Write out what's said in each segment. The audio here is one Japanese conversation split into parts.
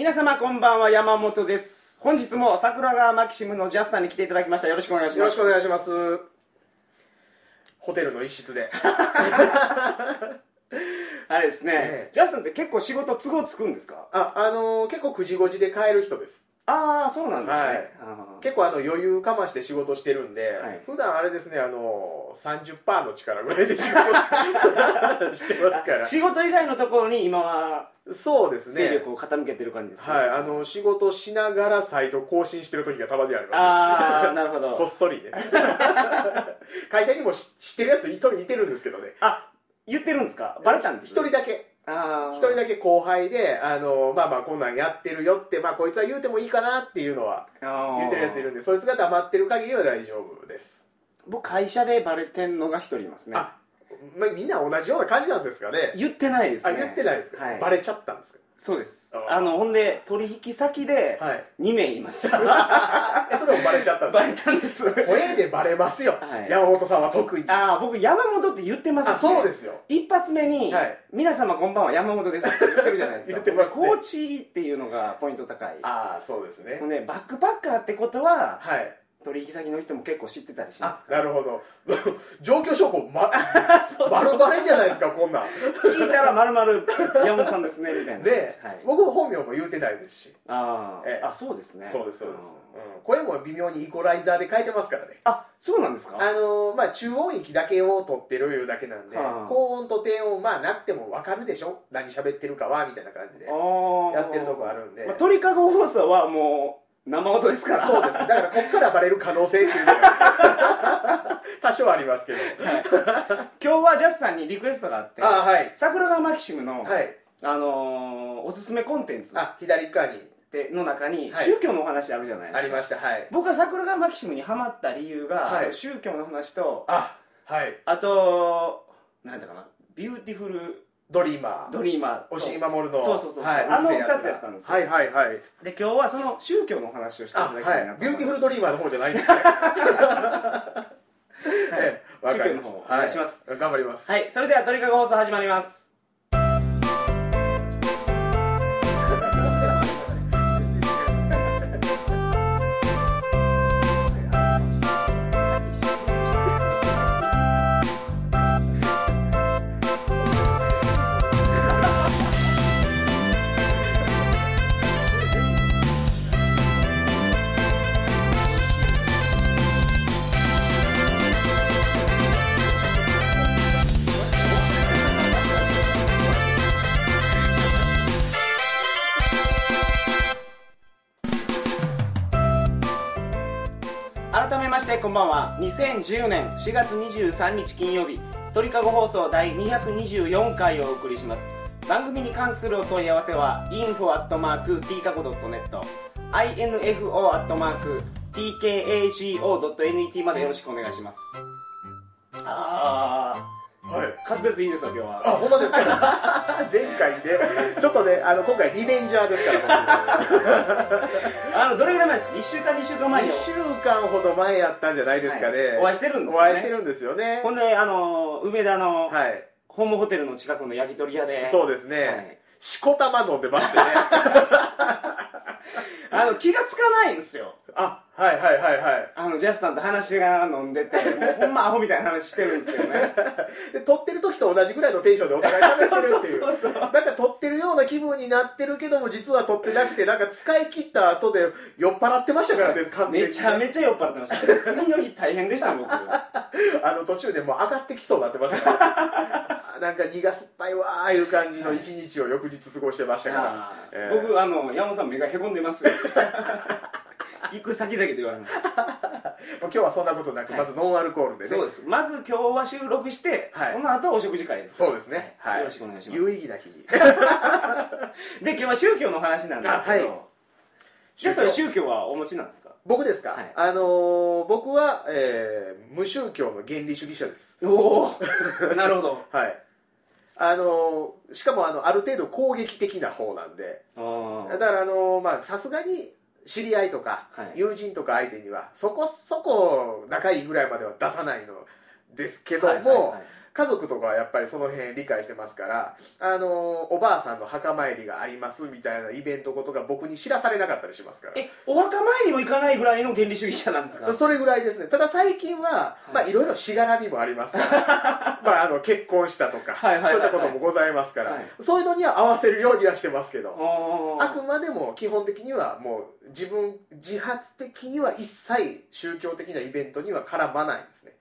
皆様こんばんは山本です。本日も桜川マキシムのジャスさんに来ていただきました。よろしくお願いします。よろしくお願いします。ホテルの一室で。あれですね、ええ。ジャスさんって結構仕事都合つくんですか？ああのー結構9時5時で帰る人ですああそうなんですね、はい。結構あの余裕かまして仕事してるんで、はい。普段あれですねあのー、30%の力ぐらいで仕事ししてますから。仕事以外のところに今はそうですね。勢力を傾けてる感じですね、はいあの仕事しながらサイト更新してる時がたまにあります。ああなるほ こっどそりね。会社にもし知ってるやつ一人いてるんですけどね。あ言ってるんですか？バレたんです？一人だけ一人だけ後輩であのまあまあこんなんやってるよってまあこいつは言うてもいいかなっていうのは言ってるやついるんでそいつが黙ってる限りは大丈夫です、僕会社でバレてんのが一人いますね。あまあ、みんな同じような感じなんですかね。言ってないですね。あ言ってないですか、はい。バレちゃったんですかそうです。ああのほんで取引先ではい。2名います。えそれもバレちゃったんバですレたんです。声でバレますよ、はい。山本さんは特に。ああ僕山本って言ってますし。あそうですよ。一発目に、はい。皆様こんばんは山本です」って言ってるじゃないですか。言ってますね。コーチっていうのがポイント高い。ああそうですね。もうねバックパッカーってことははい取引先の人も結構知ってたりしまあすから。なるほど。状況証拠、ま、そうそう。バレバレじゃないですかこんなん。聞いたらまるまる山本さんですねみたいな。で、はい、僕も本名も言うてないですし、あー。ええ。あそうですね。そうですそうです、うん。うん。声も微妙にイコライザーで変えてますからね。あそうなんですか？あのーまあ中音域だけを取ってるいうだけなんで、はあ高音と低音まあなくても分かるでしょ？何喋ってるかはみたいな感じでやってるとこあるんで。まあ、鳥かご放送はもう生音ですから。そうですだからこっからバレる可能性っていうのが。多少ありますけど。はい。今日はジャスさんにリクエストがあってあはい。桜川マキシムの、はい。あのーおすすめコンテンツあ左側に。での中にはい。宗教のお話あるじゃないですか、ありました。はい。僕は桜川マキシムにハマった理由が、はい。宗教の話とあはい。あとなんだかな。ビューティフルドリーマー。ドリーマーと。押井守の。そうそうそうはい、あのつやったんですよ。はいはいはい。で今日はその宗教のお話をしていあただきたいなとはいビューティフルドリーマーの方じゃないんです。ねはい。宗教の方お願いします。はい。頑張ります。はい、それでは鳥かご放送始まります2010年4月23日金曜日鳥かご放送第224回をお送りします。番組に関するお問い合わせは info.tkago.net info.tkago.net までよろしくお願いします。あはい。あ滑舌いいですよ今日は。あ、ほんまですか？前回で、ちょっとね、あの、今回リベンジャーですから、あのどれぐらい前です？1週間2週間前に2週間ほど前やったんじゃないですかね。はい。お会いしてるんですよおね会いしてるんですよね。ほ。んであの梅田のはい。ホームホテルの近くの焼き鳥屋で。そうですはい。ね。しこたま飲んでましてね。あの気がつかないんですよあ、はいはいはいはい。あのジャスさんと話しながら飲んでてもうほんまアホみたいな話してるんですけどね。で、撮ってる時と同じぐらいのテンションでお互い喋ってるっていう。そうそうそうなんか撮ってるような気分になってるけども実は撮ってなくてなんか使い切った後で酔っ払ってましたからね完全に。めちゃめちゃ酔っ払ってました。次の日大変でした僕。あの途中でもう上がってきそうになってましたから。なんか苦酸っぱいわーいう感じの一日を翌日過ごしてましたから、えー。僕あの山本さん目がへこんでます。よ行く先々で言われ ます今日はそんなことなく、はい。まずノンアルコールでね。そうです。まず今日は収録して、はい。その後はお食事会です。そうですね。はい。よろしくお願いします。有意義な日に で今日は宗教の話なんですけど、あはい。じゃあそれ宗教。はお持ちなんですか？僕ですか、はい。あのー僕は、えー無宗教の原理主義者です。おおなるほど。はい。あのーしかもあのある程度攻撃的な方なんで。あだからあのまあさすがに知り合いとか、はい。友人とか相手にはそこそこ仲いいぐらいまでは出さないのですけども、はいはいはい家族とかはやっぱりその辺理解してますからあのおばあさんの墓参りがありますみたいなイベントことが僕に知らされなかったりしますから。えお墓参りも行かないぐらいの原理主義者なんですか？それぐらいですね。ただ最近は、はい。まあいろいろしがらみもありますから。まああの結婚したとか、そういったこともございますから、はい。そういうのには合わせるようにはしてますけど。ああくまでも基本的にはもう自分自発的には一切宗教的なイベントには絡まないんですね。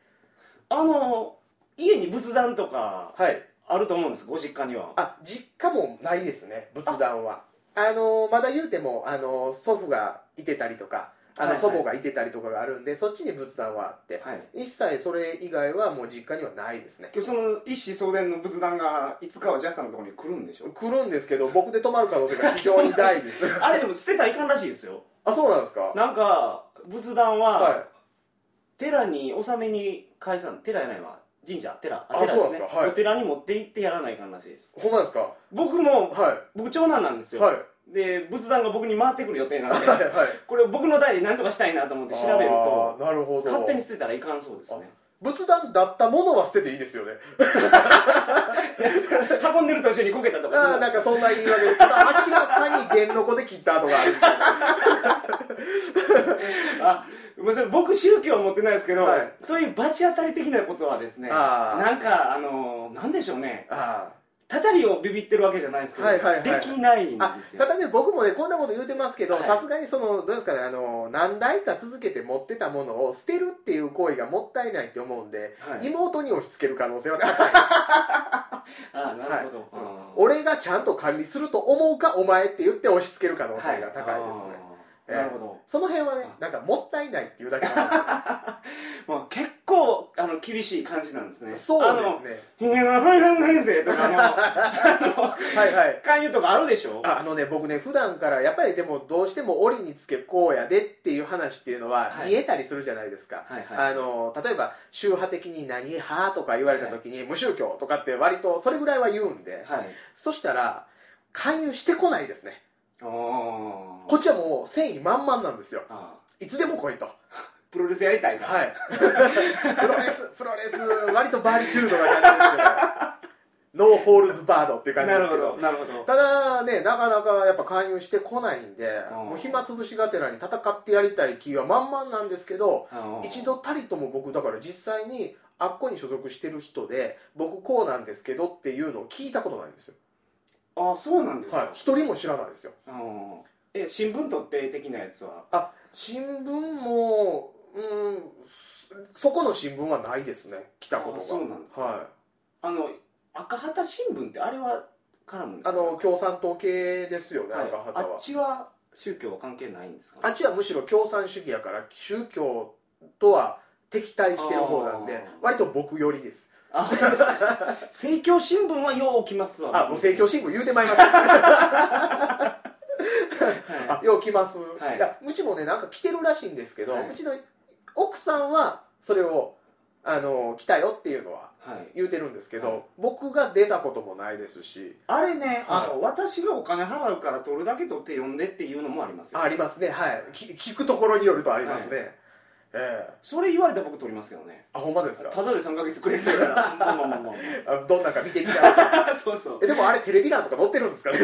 あの家に仏壇とかはい。あると思うんですご実家には。あ実家もないですね仏壇は。あのまだ言うてもあの祖父がいてたりとかあのはいはい。祖母がいてたりとかがあるんで、そっちに仏壇はあってはい。一切それ以外はもう実家にはないですね。今日その一子相伝の仏壇がいつかはジャスさんのところに来るんでしょ？来るんですけど僕で泊まる可能性が非常に大です。あれでも捨てたらいかんらしいですよ。あそうなんですか？なんか仏壇は、は寺に納めに返さん寺やないわ神社寺あ寺そうなんですか？はい。お寺に持って行ってやらないかんらしいです。いほんまですか？僕もは僕長男なんですよ、いはい。で仏壇が僕に回ってくる予定なんではいはいこれ僕の代で何とかしたいなと思って調べるとなるほど。勝手に捨てたらいかんそうですね仏壇だったものは捨てていいですよね。運んでる途中にこけたとかああなんかそんな言い訳でただ明らかに弦の子で切った跡がある あ僕宗教は持ってないですけど、はい。そういう罰当たり的なことはですねなんかあのなんでしょうね。あたたりをビビってるわけじゃないですけど、はいはいはい。できないんあですよ。ただね僕もねこんなこと言うてますけどはい。さすがにそのどうですかねあの何代か続けて持ってたものを捨てるっていう行為がもったいないって思うんで、はい。妹に押し付ける可能性は高い。あなるほど、はい。俺がちゃんと管理すると思うかお前って言って押し付ける可能性が高いですね、あーなるほど、その辺はねなんかもったいないっていうだけなんで。まあ、結構あの厳しい感じなんですね。すそうですね。あの「ひげのはいはい先生」とかのあはいはい。の勧誘とかあるでしょ？ああのね僕ね普段からやっぱりでもどうしても折につけこうやでっていう話っていうのははい。見えたりするじゃないですか、はいはい。あの例えば宗派的に何派とか言われた時に、無宗教とかって割とそれぐらいは言うんで、はい。そしたら勧誘してこないですね。こっちはもう繊維満々なんですよ。あいつでも来いと。ープロレスやりたいから、はい。プロレスプロレス割とバリトゥードな感じですけど。ノーホールズバードっていう感じなるほですけど。どなるほど。ただねなかなかやっぱ勧誘してこないんでうん。もう暇つぶしがてらに戦ってやりたい気は満々なんですけどあの一度たりとも僕だから実際にあっこに所属してる人で僕こうなんですけどっていうのを聞いたことないんですよ。あそうなんですか、はい。一人も知らないですよ。あのえ新聞取って的なやつは？あ新聞もうんそそこの新聞はないですね来たことが。あそうなんですかはい。あの赤旗新聞ってあれは絡むんですか？あの共産党系ですよね、はい。赤旗は。あっちは宗教は関係ないんですか？あっちはむしろ共産主義やから宗教とは敵対してる方なんで割と僕寄りです。あそうです。か政教新聞はよう来ますわ。あもう政教新聞言うてまいりました。は あよう来ます、はい。い、やうちもねなんか来てるらしいんですけど、はい。うちの奥さんはそれをあの来たよっていうのはいはい。言うてるんですけど、はい。僕が出たこともないですし。あれね、はい。あの私がお金払うから取るだけ取って読んでっていうのもありますよあありますね。はい。き聞くところによるとありますね、ええ。それ言われたら僕取りますけどね。あほんまですか？ただで3ヶ月くれるから。まあまあまあまあどんなか見てみた？ら あそうそう。えでもあれテレビ欄とか載ってるんですかね？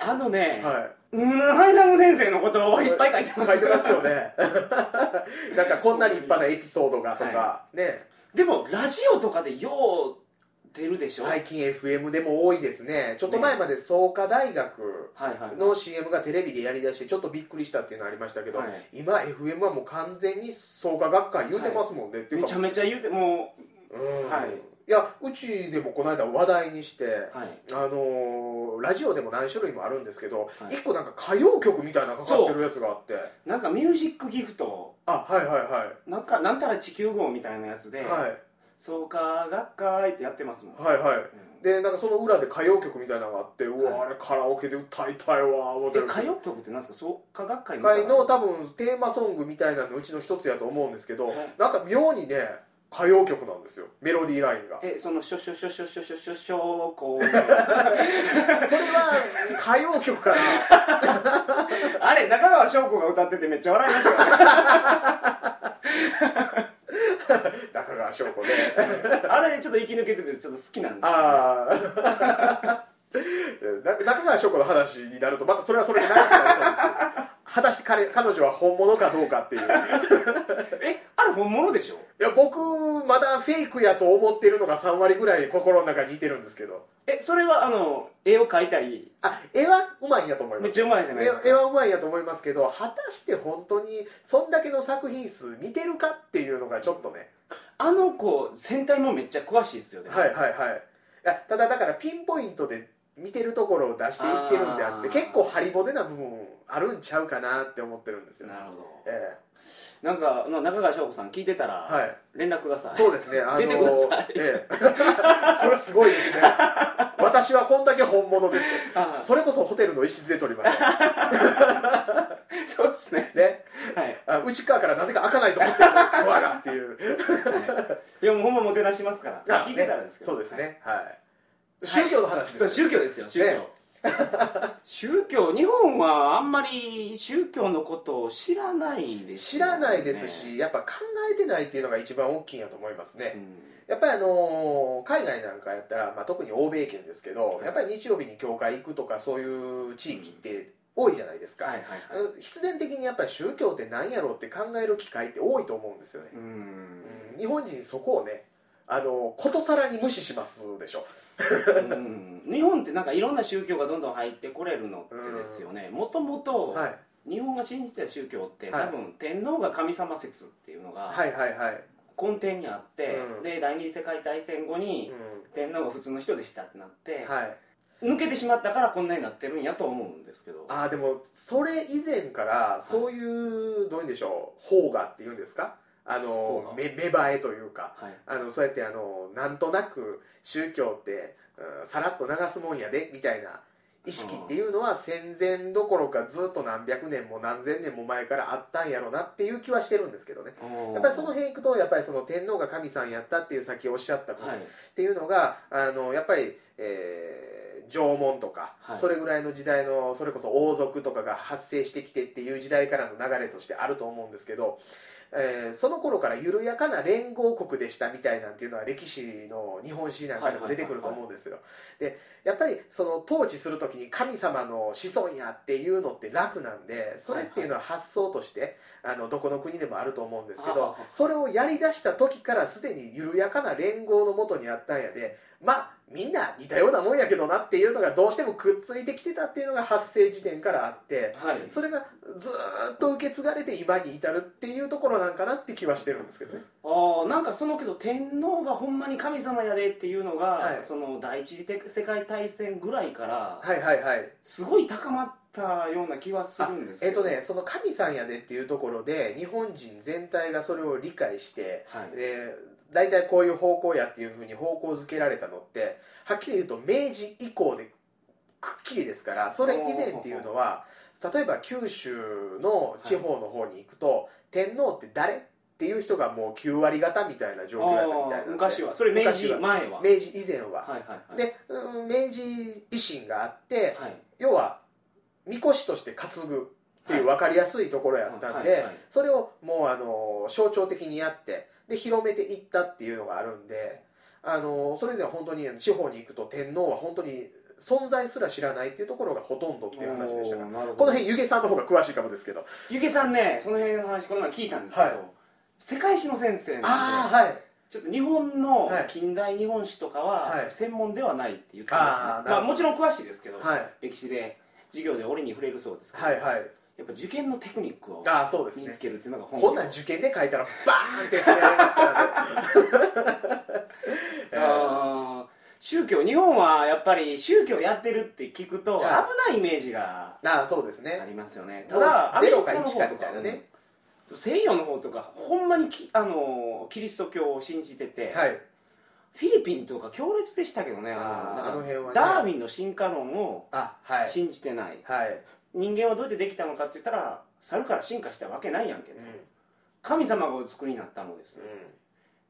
あのね、はうんハイダム先生のことをいいっぱい書いてます。書いてますよね。なんかこんな立派なエピソードがとか、はね。でもラジオとかでよう出るでしょ？最近 FM でも多いですね。ちょっと前まで創価大学の CM がテレビでやりだしてちょっとびっくりしたっていうのありましたけど、はい。今 FM はもう完全に創価学会言うてますもんね、っていめちゃめちゃ言うてもうん。はい。いやうちでもこの間話題にして、うはい。あのーラジオでも何種類もあるんですけど、はい。一個なんか歌謡曲みたいなのかかってるやつがあって。なんかミュージックギフト。あはいはいはい。なんかなんたら地球号みたいなやつで、はい創価学会ってやってますもん、はいはい。うん。でなんかその裏で歌謡曲みたいなのがあってうわ、はい。あれカラオケで歌いたいわ思って歌謡曲ってなんですか？創価学会会の多分テーマソングみたいなのうちの一つやと思うんですけど、はい。なんか妙にね歌謡曲なんですよ。メロディーラインが。えそのショショショショショショショショこうそれは歌謡曲かなあれ中川翔子が歌っててめっちゃ笑いましたよね中川川翔子であれちょっと生き抜けててちょっと好きなんですよ、ね、ああ中川翔子の話になるとまたそれはそれで長くなりそうです果たして彼彼女は本物かどうかっていう。えあれ本物でしょ？いや僕まだフェイクやと思ってるのが3割ぐらい心の中にいてるんですけど。えそれはあの絵を描いたり。あ絵はうまいんやと思います。めっちゃうまいじゃないですか。絵絵はうまいんやと思いますけど果たして本当にそんだけの作品数見てるかっていうのがちょっとね。あの子戦隊もめっちゃ詳しいですよね。はいはいはい。いやただだからピンポイントで見てるところを出していってるんであって結構ハリボテな部分あるんちゃうかなって思ってるんですよ。なるほど。えなんか、まあ、中川翔子さん聞いてたら、えはい。連絡くださいそうですね、あの出てください。ええ、それすごいですね。私はこんだけ本物です。それこそホテルの一室で撮りました。そうですね。ね、はい、あ内側からなぜか開かないぞ、ホテルのドアがっていう。はい、いやもうほんまもてなしますから。あ聞いてたらですけど、そうですね、はい。宗教の話です、そう宗教ですよ宗教、ね 宗教日本はあんまり宗教のことを知らないです知らないですし、やっぱ考えてないっていうのが一番大きいんやと思いますね。うん。やっぱりあのー海外なんかやったら、まあ、特に欧米圏ですけど、やっぱり日曜日に教会行くとかそういう地域って多いじゃないですか。はいはいあはい。の必然的にやっぱり宗教って何やろうって考える機会って多いと思うんですよね、日本人そこをねあのことさらに無視しますでしょうん。日本ってなんかいろんな宗教がどんどん入ってこれるのってですよね。もともとはい。日本が信じてた宗教って、はい。多分天皇が神様説っていうのがはいはいはい、根底にあって、うん。で第二次世界大戦後にう天皇が普通の人でしたってなってん、、はい。抜けてしまったからこんなになってるんやと思うんですけど。ああでもそれ以前からそういう、どういうんでしょう邦画っていうんですか？あの芽生えというかはい。あのそうやってあのなんとなく宗教って、うんさらっと流すもんやでみたいな意識っていうのは戦前どころかずっと何百年も何千年も前からあったんやろなっていう気はしてるんですけどね。やっぱりその辺行くとやっぱりその天皇が神さんやったっていうさっきおっしゃったことはい。っていうのがあのやっぱり、えー縄文とか、はい。それぐらいの時代のそれこそ王族とかが発生してきてっていう時代からの流れとしてあると思うんですけど、えーその頃から緩やかな連合国でしたみたいなんていうのは歴史の日本史なんかでも出てくると思うんですよ。でやっぱりその統治する時に神様の子孫やっていうのって楽なんでそれっていうのは発想としてあのどこの国でもあると思うんですけどそれをやりだした時からすでに緩やかな連合のもとにあったんやでまあみんな似たようなもんやけどなっていうのがどうしてもくっついてきてたっていうのが発生時点からあってはい。それがずーっと受け継がれて今に至るっていうところなんかなって気はしてるんですけどね。ああなんかそのけど天皇がほんまに神様やでっていうのが、はい。その第一次世界大戦ぐらいからはいはいはい。すごい高まったような気はするんですけど。えっとねその神さんやでっていうところで日本人全体がそれを理解してはい。で大体こういう方向やっていうふうに方向づけられたのってはっきり言うと明治以降でくっきりですからそれ以前っていうのは例えば九州の地方の方に行くと、天皇って誰っていう人がもう9割方みたいな状況やったみたいな昔は。それ明治前は。明治以前は、はいはいはい。で、うん明治維新があってはい。要はみこしとして担ぐっていう分かりやすいところやったんでそれをもうあの象徴的にやってで広めていったっていうのがあるんであのそれ以前は本当に地方に行くと天皇は本当に存在すら知らないっていうところがほとんどっていう話でしたからこの辺湯気さんの方が詳しいかもですけど。ゆげさんねその辺の話この前聞いたんですけど、はい。世界史の先生なんではい。ちょっと日本のはい。近代日本史とかははい。専門ではないって言ってましたね、あーなるほど。まあ、もちろん詳しいですけど、はい。歴史で授業で折に触れるそうですけど、はいはいやっぱ受験のテクニックをああそうですね。身につけるっていうのが本こんなん受験で書いたらバーンってやりますからね。宗教日本はやっぱり宗教やってるって聞くと危はないイメージがああそうですあねりますよね。ただアメリカの方ゼロかと1かみたいなね。うん西洋の方とかほんまにきあのキリスト教を信じてて、はいフィリピンとか強烈でしたけどねあーなんかあの辺はねダーウィンの進化論を信じてない、はい、人間はどうやってできたのかって言ったら猿から進化したわけないやんけ、うん。神様がお作りになったのです、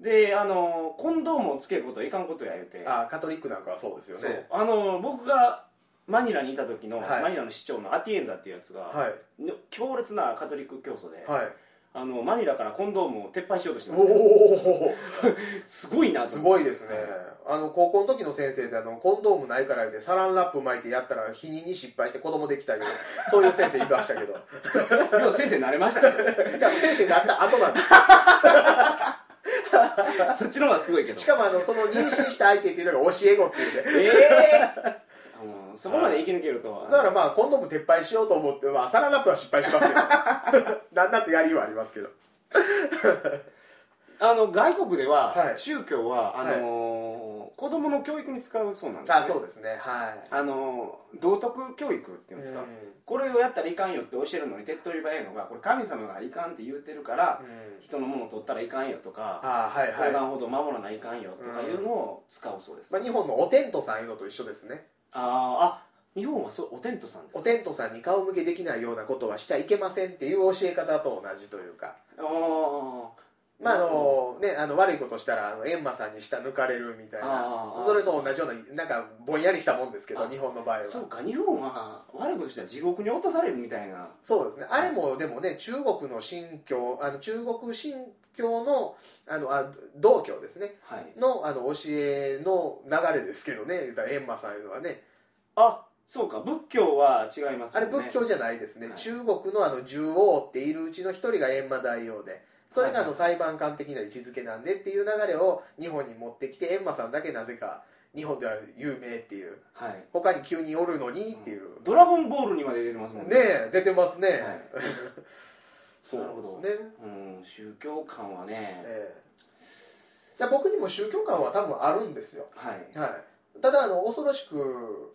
であのコンドームをつけることはいかんことや言うて。あカトリックなんかはそうですよね。あの僕がマニラにいた時の、はい。マニラの市長のアティエンザっていうやつが、はい。の強烈なカトリック教祖で、はいあのマニラからコンドームを撤廃しようとしてまおしたよおすごいなと。すごいですね。あの高校の時の先生であのコンドームないから言うてサランラップ巻いてやったら避妊に失敗して子供できたけどそういう先生いましたけど。でも先生慣れましたね。先生になった後なんです そっちの方がすごいけど。しかもあのその妊娠した相手っていうのが教え子っていうね。ええうん。そこまで生き抜けるとは。だからまあコンドーム撤廃しようと思って、まあ、サランラップは失敗しますけど。なんだとやりはありますけど。あの外国では、はい。宗教はあのー子供の教育に使うそうなんですね。あそうですね。はい。あのー道徳教育っていうんですか、うん。これをやったらいかんよって教えるのに手っ取り早いのがこれ神様がいかんって言ってるから、うん。人のものを取ったらいかんよとかあはいはい、横断歩道守らないかんよとかいうのを使うそうです、まあ、日本のおテントさんいうのと一緒ですねあーあ日本はそうおテントさんですか？おテントさんに顔向けできないようなことはしちゃいけませんっていう教え方と同じというか。あー。まああのね、あの悪いことしたらあのエンマさんに舌抜かれるみたいな。それと同じようななんかぼんやりしたもんですけどあ日本の場合は。そうか日本は悪いことしたら地獄に落とされるみたいな。そうですね。あれもでもね中国の神教あの中国神教のあのあ道教ですね。はい。のあの教えの流れですけどね。言ったら閻魔さんいうのはね。あそうか。仏教は違いますね。れ仏教じゃないですね、はい。中国のあの十王っているうちの一人が閻魔大王で。それがあのはい。裁判官的な位置づけなんでっていう流れを日本に持ってきて閻魔さんだけなぜか日本では有名っていう。はい。他に急におるのにっていう、ドラゴンボールにまで出てますもんねえ出てますね、はい そうなるほどですね、うん宗教観はね。ええ。いや僕にも宗教観は多分あるんですよ、はい、はい、ただあの恐ろしく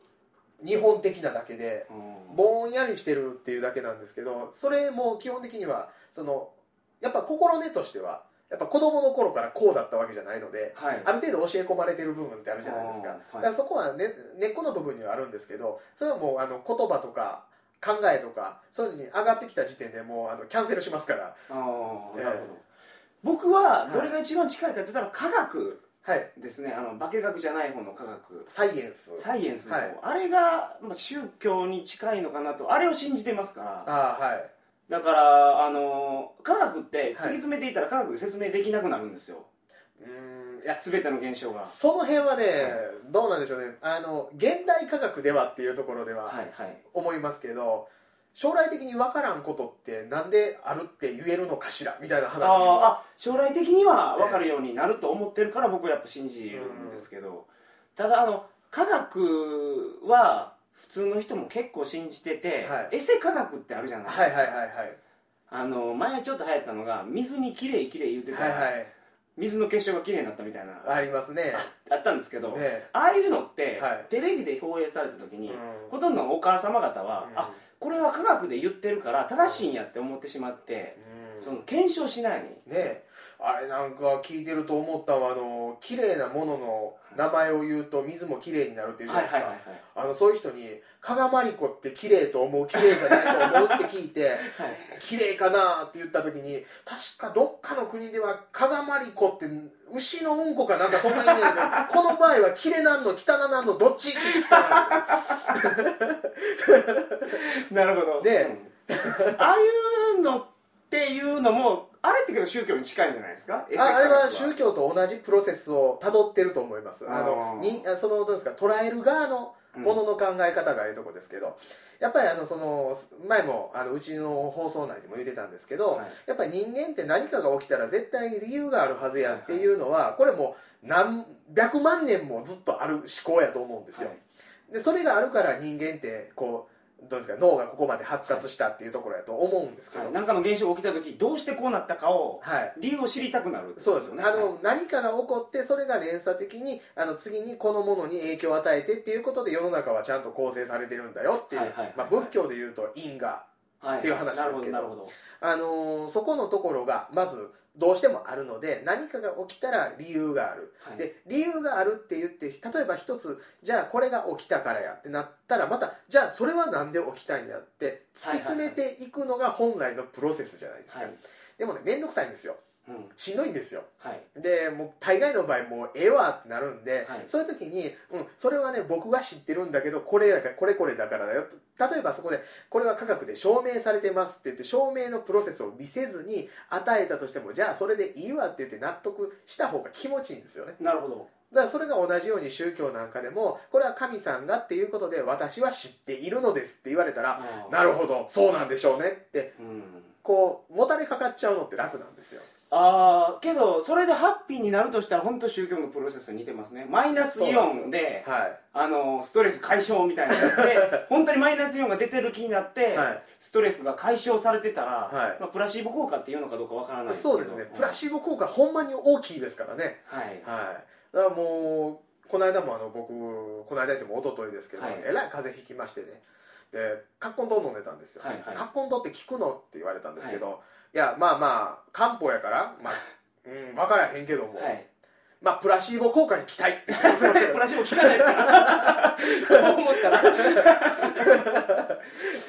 日本的なだけでうん。ぼんやりしてるっていうだけなんですけどそれも基本的にはそのやっぱ心根としてはやっぱ子供の頃からこうだったわけじゃないのではい。ある程度教え込まれてる部分ってあるじゃないですか,、だからそこは、ね、根っこの部分にはあるんですけどそれはもうあの言葉とか考えとかそういうのに上がってきた時点でもうあのキャンセルしますから。ああええ。なるほど。僕はどれが一番近いかって言ったら科学。はい。ですね。あの化学じゃない方の科学。サイエンス。サイエンスの方、はい。あれが、まあ、宗教に近いのかなとあれを信じてますから。ああはい。だからあの科学って突きはい詰めていったら科学で説明できなくなるんですよ、うーんいや全ての現象が。その辺はね、はい。どうなんでしょうね。あの現代科学ではっていうところでははいはい。思いますけど、将来的に分からんことってなんであるって言えるのかしら？みたいな話あ将来的には分かるようになると思ってるから僕はやっぱ信じるんですけど、ただあの科学は普通の人も結構信じてて、はい。エセ科学ってあるじゃないですか、はいはいはいはい。あの前ちょっと流行ったのが水にきれいきれい言ってたら、はいはい水の結晶がきれいになったみたいな。あありますね。ったんですけど、ね。ああいうのって、はい。テレビで放映された時に、うん。ほとんどのお母様方は、うん。あこれは科学で言ってるから正しいんやって思ってしまって、うんその検証しない。ね。あれなんか聞いてると思ったわ。あの綺麗なものの名前を言うと水も綺麗になるって言うじゃないですか、あのそういう人に「加賀まりこって綺麗と思う綺麗じゃないと思う?」って聞いてはい綺麗かなって言った時に確かどっかの国では加賀まりこって牛のうんこかなんかそんなイメージで この場合は綺麗なんの汚なんのどっち？って聞きたんです。よ なるほど。でうん。ああいうのっていうのもあれってけど宗教に近いんじゃないですか？ああれは宗教と同じプロセスをたどってると思います。あのにあそのどうですか？捉える側のものの考え方がいいとこですけど、やっぱりあのその前もあのうちの放送内でも言ってたんですけど、はい。やっぱり人間って何かが起きたら絶対に理由があるはずやっていうのはこれもう何百万年もずっとある思考やと思うんですよ、はい。でそれがあるから人間ってこうどうですか？脳がここまで発達したっていうところやと思うんですけど、はい。なんかの現象が起きた時どうしてこうなったかをはい。理由を知りたくなるそうですあの、何かが起こってそれが連鎖的にあの次にこのものに影響を与えてっていうことで世の中はちゃんと構成されてるんだよっていう、はいはいはいまあ、仏教でいうと因果はいっていう話ですけど。あのーそこのところがまずどうしてもあるので何かが起きたら理由がある、はい。で理由があるって言って例えば一つじゃあこれが起きたからやってなったらまたじゃあそれはなんで起きたんやって突き詰めていくのが本来のプロセスじゃないですか、はい。でもね面倒くさいんですよ。うんしんどいんですよ。はい。でもう大概の場合もうええわってなるんで、はい。そういう時に、うん、それはね僕が知ってるんだけどこれだからこれこれだからだよと。例えばそこでこれは科学で証明されてますって言って証明のプロセスを見せずに与えたとしてもじゃあそれでいいわって言って納得した方が気持ちいいんですよね。なるほど。だからそれが同じように宗教なんかでもこれは神さんがっていうことで私は知っているのですって言われたらなるほどそうなんでしょうねってうん。こうもたれかかっちゃうのって楽なんですよああけどそれでハッピーになるとしたら本当宗教のプロセスに似てますね。マイナスイオンではい。あのストレス解消みたいなやつで 本当にマイナスイオンが出てる気になって、はい。ストレスが解消されてたら、はい。まあ、プラシーボ効果っていうのかどうかわからないですけど。そうですね。プラシーボ効果ほんまに大きいですからね。はい。はい。だからもうこの間もあの僕この間言っても一昨日ですけど、はい。えらい風邪ひきましてね。でカッコン糖飲んでたんですよ、はいはい。カッコン糖って効くの？って言われたんですけど、い、やまあまあ漢方やからまあ うん分からへんけども、はい。まあプラシーボ効果に期待。プラシーボ効かないですか？ら そう思ったら。い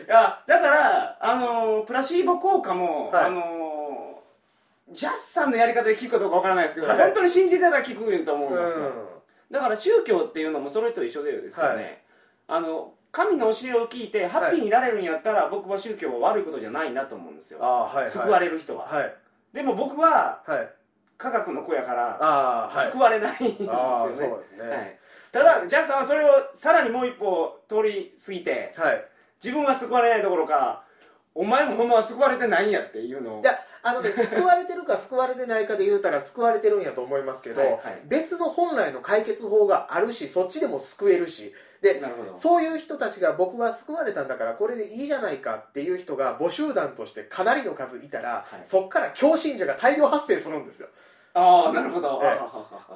やだからあのープラシーボ効果も、はい。あのージャスさんのやり方で効くかどうかわからないですけど、はい。本当に信じてたら効くと思うんですよ、うん。だから宗教っていうのもそれと一緒でですよね、はい。あの神の教えを聞いてハッピーになれるんやったら、僕は宗教は悪いことじゃないなと思うんですよ、はいはい。救われる人は、はい。でも僕ははい。科学の子やから救われないんですよね、ああそうですね。はい、ただジャスさんはそれをさらにもう一歩通り過ぎてはい。自分は救われないどころかお前もほんまは救われてないんやっていうのをいやあのね 救われてるか救われてないかで言うたら救われてるんやと思いますけど、はいはい。別の本来の解決法があるしそっちでも救えるし。でそういう人たちが僕は救われたんだからこれでいいじゃないかっていう人が母集団としてかなりの数いたら、はい。そっから強信者が大量発生するんですよああなるほど、ええ。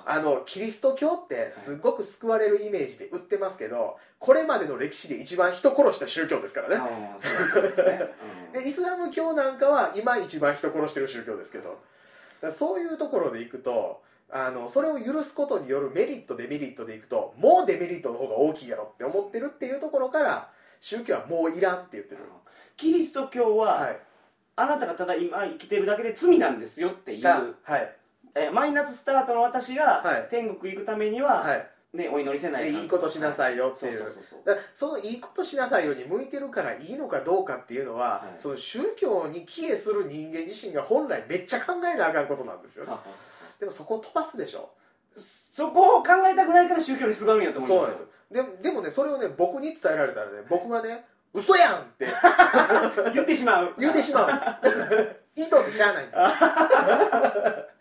あのキリスト教ってすごく救われるイメージで売ってますけどこれまでの歴史で一番人殺した宗教ですからね。そうですね、うん。でイスラム教なんかは今一番人殺してる宗教ですけどそういうところでいくとあのそれを許すことによるメリットデメリットでいくともうデメリットの方が大きいやろって思ってるっていうところから宗教はもういらんって言ってる。キリスト教は、はい。あなたがただ今生きてるだけで罪なんですよっていう、あはいえマイナススタートの私がはい。天国行くためには、はい。ね、お祈りせないでいいことしなさいよっていう。そうそうそうそう。だからそのいいことしなさいように向いてるからいいのかどうかっていうのは、はい。その宗教に帰依する人間自身が本来めっちゃ考えなあかんことなんですよ。ねははでもそこを飛ばすでしょ。そこを考えたくないから宗教にすがるんやと思いまそうなんすよです。でもでもねそれをね僕に伝えられたらね僕がね嘘やんって。言ってしまう。言うてしまうんです。意図ってしゃあないんです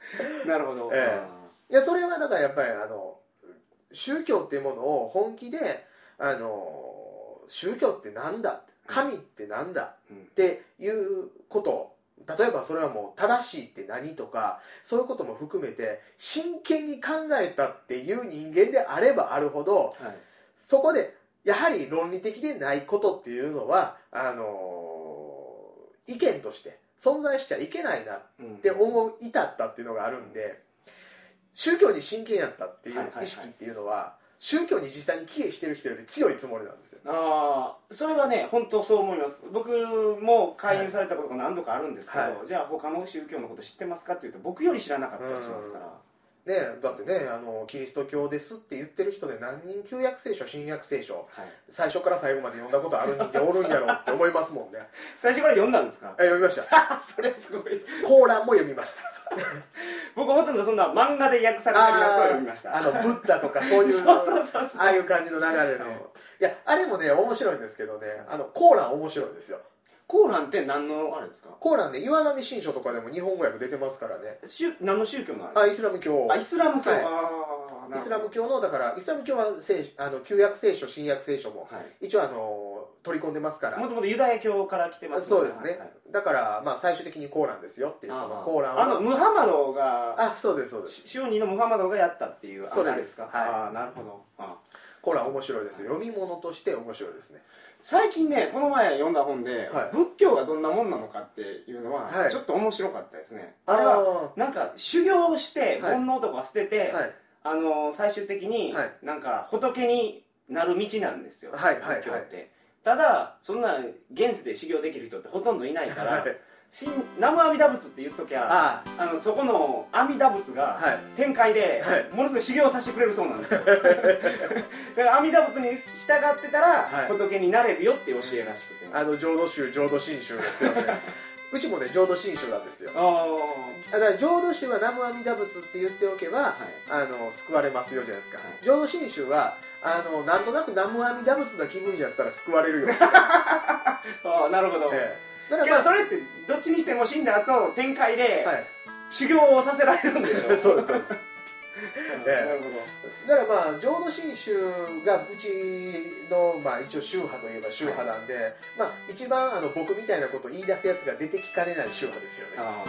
なるほど、えいやそれはだからやっぱりあの宗教っていうものを本気であの宗教ってなんだ？神ってなんだ？うん。っていうこと。例えばそれはもう正しいって何とかそういうことも含めて真剣に考えたっていう人間であればあるほどはい。そこでやはり論理的でないことっていうのはあの意見として存在しちゃいけないなうんって思う至ったっていうのがあるんで宗教に真剣やったっていう意識っていうのは宗教に実際に帰依してる人より強いつもりなんですよ。ああそれはね本当そう思います。僕も勧誘されたことが何度かあるんですけど、はい。じゃあ他の宗教のこと知ってますかっていうと僕より知らなかったりしますから、ね、だってねあのキリスト教ですって言ってる人で何人旧約聖書新約聖書はい、最初から最後まで読んだことある人間 おるんやろって思いますもんね。最初から読んだんですか？え読みました。あ それすごい。コーランも読みました。僕ほとんどそんな漫画で訳されてるやつを読みました。あのブッダとかそういうそうそうそうそう。ああいう感じの流れの、はいい、やあれもね面白いんですけどね。あのコーラン面白いですよコーランって何のあれですか？コーランね岩波新書とかでも日本語訳出てますからね。宗何の宗教のあれあイスラム教。あイスラム教、はい。イスラム教のだからイスラム教は聖あの旧約聖書新約聖書もはい。一応あの取り込んでますから。もともとユダヤ教から来てますそうですね、はい。はいだからまあ最終的にコーランですよっていうそのあコーランを。あのムハマドがあそうですそうです。し宗人のムハマドがやったっていうそれです。あれですか、はい。ああなるほど。あコーラン面白いですよ。読み物として面白いですね。最近ねこの前読んだ本で、はい。仏教がどんなもんなのかっていうのは、はい。ちょっと面白かったですね。あれはなんか修行をしてはい。煩悩とか捨てて、はい。あの最終的に、はい。なんか仏になる道なんですよ、はいはいはい。仏教って、ただそんな現世で修行できる人ってほとんどいないからはい新南無阿弥陀仏って言っときゃああ。のそこの阿弥陀仏がはい。天界ではい。ものすごい修行させてくれるそうなんですよ。だから阿弥陀仏に従ってたらはい。仏になれるよっていう教えらしくて。あの浄土宗浄土真宗ですよね。うちもね浄土真宗なんですよ。あだから浄土宗は南無阿弥陀仏って言っておけばあはい。あの救われますよじゃないですか、はい。浄土真宗はあのなんとなく南無阿弥陀仏な気分やったら救われるよ、ああなるほど、ええだからまあそれってどっちにしても死んだ後天界ではい。修行をさせられるんでしょ？そうですそうです。うん ええ。なるほだからまあ浄土真宗がうちの、まあ、一応宗派といえば宗派なんで、まあ、一番あの僕みたいなことを言い出すやつが出てきかねない宗派ですよね。どああなる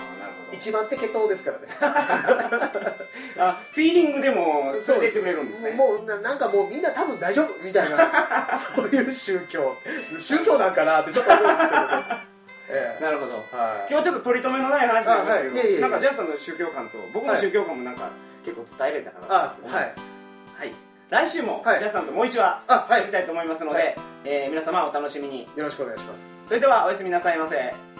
ほど。一番適当ですからね。あフィーリングでもそれで言ってくれるんですね。もうななんかもうみんな多分大丈夫みたいな そういう宗教。宗教なんかなってちょっと思うんですけどね、ええ。なるほど。はい。今日ちょっと取り留めのない話になりましたけど、あはい。なんかジャスさんの宗教観と僕の宗教観もなんか結構伝えれたかなと思います。はい、来週もジはい。ャスさんともう一話やりたいと思いますので、はい。えー皆様お楽しみに。よろしくお願いします。それではおやすみなさいませ